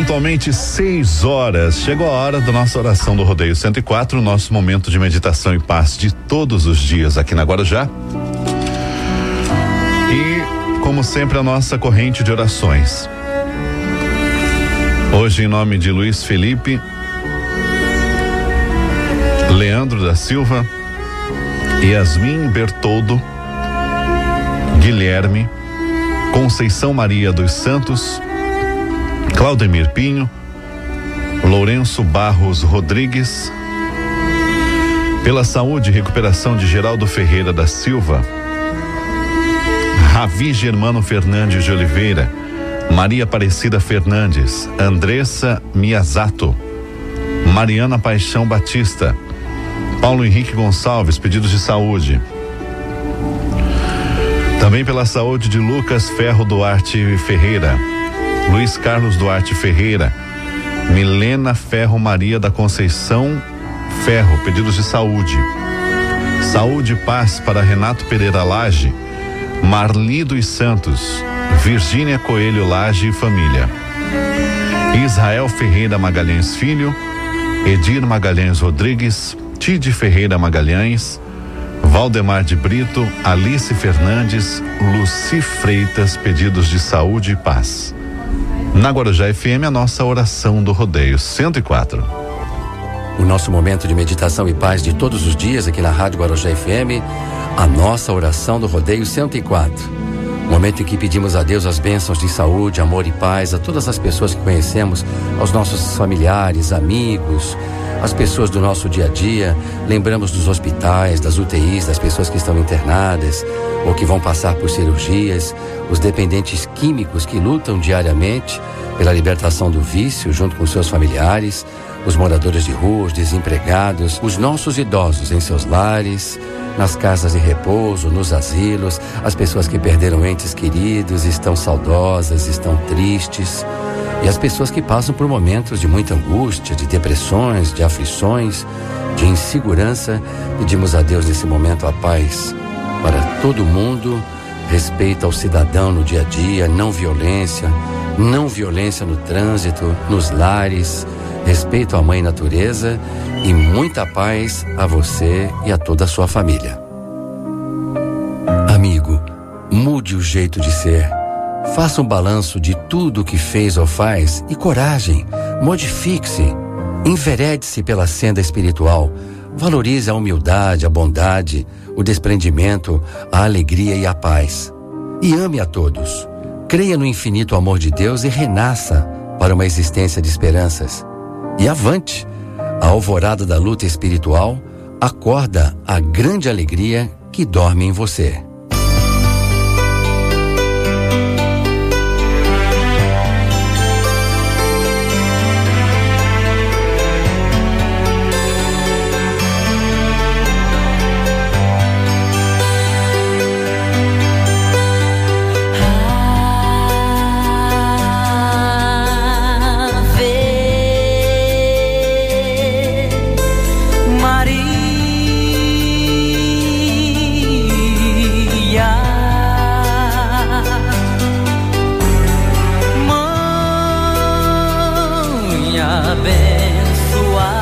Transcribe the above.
Pontualmente 6 horas. Chegou a hora da nossa oração do Rodeio 104, nosso momento de meditação e paz de todos os dias aqui na Guarujá. E, como sempre, a nossa corrente de orações. Hoje, em nome de Luiz Felipe, Leandro da Silva, Yasmin Bertoldo, Guilherme, Conceição Maria dos Santos, Claudemir Pinho, Lourenço Barros Rodrigues, pela saúde e recuperação de Geraldo Ferreira da Silva, Ravi Germano Fernandes de Oliveira, Maria Aparecida Fernandes, Andressa Miyazato, Mariana Paixão Batista, Paulo Henrique Gonçalves, pedidos de saúde. Também pela saúde de Lucas Ferro Duarte Ferreira, Luiz Carlos Duarte Ferreira, Milena Ferro Maria da Conceição Ferro, pedidos de saúde. Saúde e paz para Renato Pereira Lage, Marli dos Santos, Virgínia Coelho Lage e família. Israel Ferreira Magalhães Filho, Edir Magalhães Rodrigues, Tide Ferreira Magalhães, Valdemar de Brito, Alice Fernandes, Luci Freitas, pedidos de saúde e paz. Na Guarujá FM, a nossa oração do rodeio 104. O nosso momento de meditação e paz de todos os dias aqui na Rádio Guarujá FM, a nossa oração do rodeio 104. Momento em que pedimos a Deus as bênçãos de saúde, amor e paz a todas as pessoas que conhecemos, aos nossos familiares, amigos, as pessoas do nosso dia a dia. Lembramos dos hospitais, das UTIs, das pessoas que estão internadas ou que vão passar por cirurgias, os dependentes químicos que lutam diariamente pela libertação do vício junto com seus familiares, os moradores de rua, os desempregados, os nossos idosos em seus lares nas casas de repouso, nos asilos, as pessoas que perderam entes queridos estão saudosas, estão tristes. E as pessoas que passam por momentos de muita angústia, de depressões, de aflições, de insegurança, pedimos a Deus nesse momento a paz para todo mundo, respeito ao cidadão no dia a dia, não violência, não violência no trânsito, nos lares, respeito à mãe natureza e muita paz a você e a toda a sua família. Amigo, mude o jeito de ser. Faça um balanço de tudo o que fez ou faz e coragem. Modifique-se. Enverede-se pela senda espiritual. Valorize a humildade, a bondade, o desprendimento, a alegria e a paz. E ame a todos. Creia no infinito amor de Deus e renasça para uma existência de esperanças. E avante! A alvorada da luta espiritual acorda a grande alegria que dorme em você. abençoar.